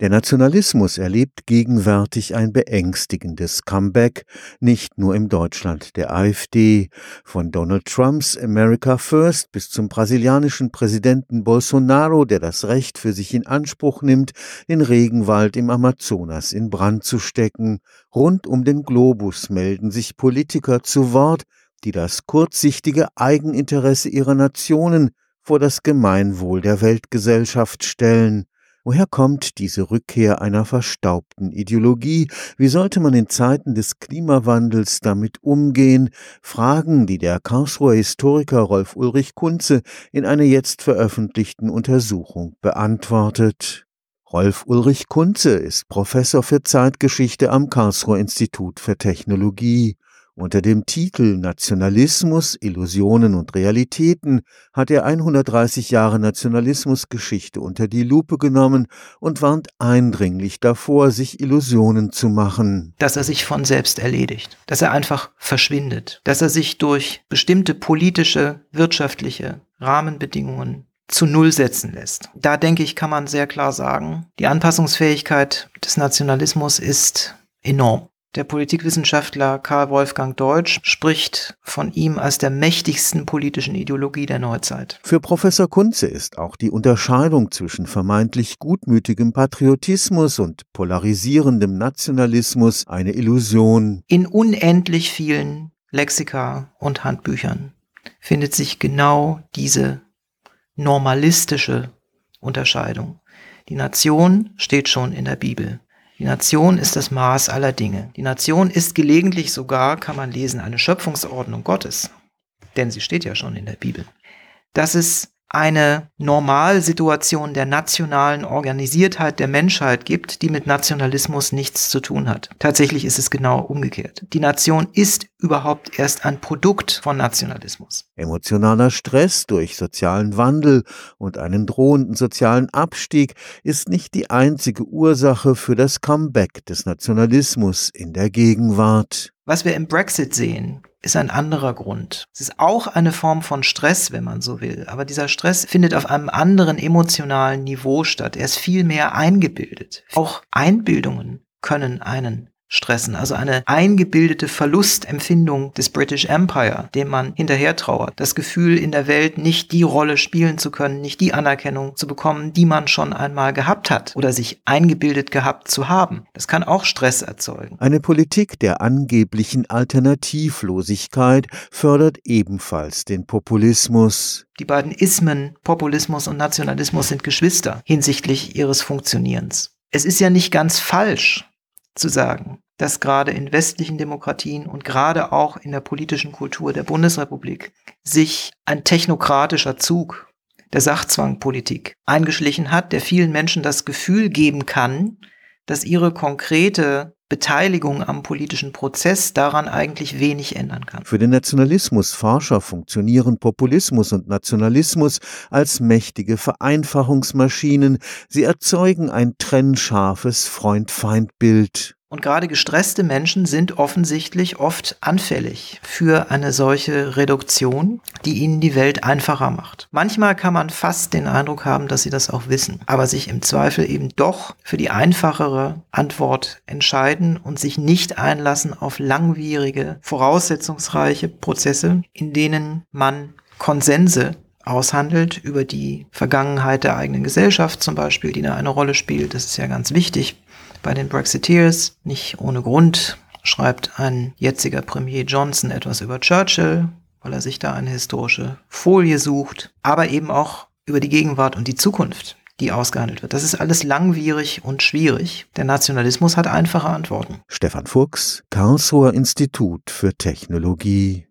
Der Nationalismus erlebt gegenwärtig ein beängstigendes Comeback, nicht nur im Deutschland der AfD. Von Donald Trumps America First bis zum brasilianischen Präsidenten Bolsonaro, der das Recht für sich in Anspruch nimmt, den Regenwald im Amazonas in Brand zu stecken. Rund um den Globus melden sich Politiker zu Wort, die das kurzsichtige Eigeninteresse ihrer Nationen vor das Gemeinwohl der Weltgesellschaft stellen. Woher kommt diese Rückkehr einer verstaubten Ideologie? Wie sollte man in Zeiten des Klimawandels damit umgehen? Fragen, die der Karlsruher Historiker Rolf Ulrich Kunze in einer jetzt veröffentlichten Untersuchung beantwortet. Rolf Ulrich Kunze ist Professor für Zeitgeschichte am Karlsruher Institut für Technologie. Unter dem Titel Nationalismus, Illusionen und Realitäten hat er 130 Jahre Nationalismusgeschichte unter die Lupe genommen und warnt eindringlich davor, sich Illusionen zu machen. Dass er sich von selbst erledigt, dass er einfach verschwindet, dass er sich durch bestimmte politische, wirtschaftliche Rahmenbedingungen zu Null setzen lässt. Da denke ich, kann man sehr klar sagen, die Anpassungsfähigkeit des Nationalismus ist enorm. Der Politikwissenschaftler Karl Wolfgang Deutsch spricht von ihm als der mächtigsten politischen Ideologie der Neuzeit. Für Professor Kunze ist auch die Unterscheidung zwischen vermeintlich gutmütigem Patriotismus und polarisierendem Nationalismus eine Illusion. In unendlich vielen Lexika und Handbüchern findet sich genau diese normalistische Unterscheidung. Die Nation steht schon in der Bibel. Die Nation ist das Maß aller Dinge. Die Nation ist gelegentlich sogar, kann man lesen, eine Schöpfungsordnung Gottes. Denn sie steht ja schon in der Bibel. Das ist eine Normalsituation der nationalen Organisiertheit der Menschheit gibt, die mit Nationalismus nichts zu tun hat. Tatsächlich ist es genau umgekehrt. Die Nation ist überhaupt erst ein Produkt von Nationalismus. Emotionaler Stress durch sozialen Wandel und einen drohenden sozialen Abstieg ist nicht die einzige Ursache für das Comeback des Nationalismus in der Gegenwart. Was wir im Brexit sehen, ist ein anderer Grund. Es ist auch eine Form von Stress, wenn man so will. Aber dieser Stress findet auf einem anderen emotionalen Niveau statt. Er ist viel mehr eingebildet. Auch Einbildungen können einen stressen. Also eine eingebildete Verlustempfindung des British Empire, dem man hinterher trauert. Das Gefühl, in der Welt nicht die Rolle spielen zu können, nicht die Anerkennung zu bekommen, die man schon einmal gehabt hat oder sich eingebildet gehabt zu haben. Das kann auch Stress erzeugen. Eine Politik der angeblichen Alternativlosigkeit fördert ebenfalls den Populismus. Die beiden Ismen, Populismus und Nationalismus, sind Geschwister hinsichtlich ihres Funktionierens. Es ist ja nicht ganz falsch, zu sagen, dass gerade in westlichen Demokratien und gerade auch in der politischen Kultur der Bundesrepublik sich ein technokratischer Zug der Sachzwangpolitik eingeschlichen hat, der vielen Menschen das Gefühl geben kann, dass ihre konkrete Beteiligung am politischen Prozess daran eigentlich wenig ändern kann. Für den Nationalismusforscher funktionieren Populismus und Nationalismus als mächtige Vereinfachungsmaschinen. Sie erzeugen ein trennscharfes Freund-Feind-Bild. Und gerade gestresste Menschen sind offensichtlich oft anfällig für eine solche Reduktion, die ihnen die Welt einfacher macht. Manchmal kann man fast den Eindruck haben, dass sie das auch wissen, aber sich im Zweifel eben doch für die einfachere Antwort entscheiden und sich nicht einlassen auf langwierige, voraussetzungsreiche Prozesse, in denen man Konsense aushandelt über die Vergangenheit der eigenen Gesellschaft zum Beispiel, die da eine Rolle spielt. Das ist ja ganz wichtig bei den Brexiteers. Nicht ohne Grund schreibt ein jetziger Premier Johnson etwas über Churchill, weil er sich da eine historische Folie sucht, aber eben auch über die Gegenwart und die Zukunft, die ausgehandelt wird. Das ist alles langwierig und schwierig. Der Nationalismus hat einfache Antworten. Stefan Fuchs, Karlsruher Institut für Technologie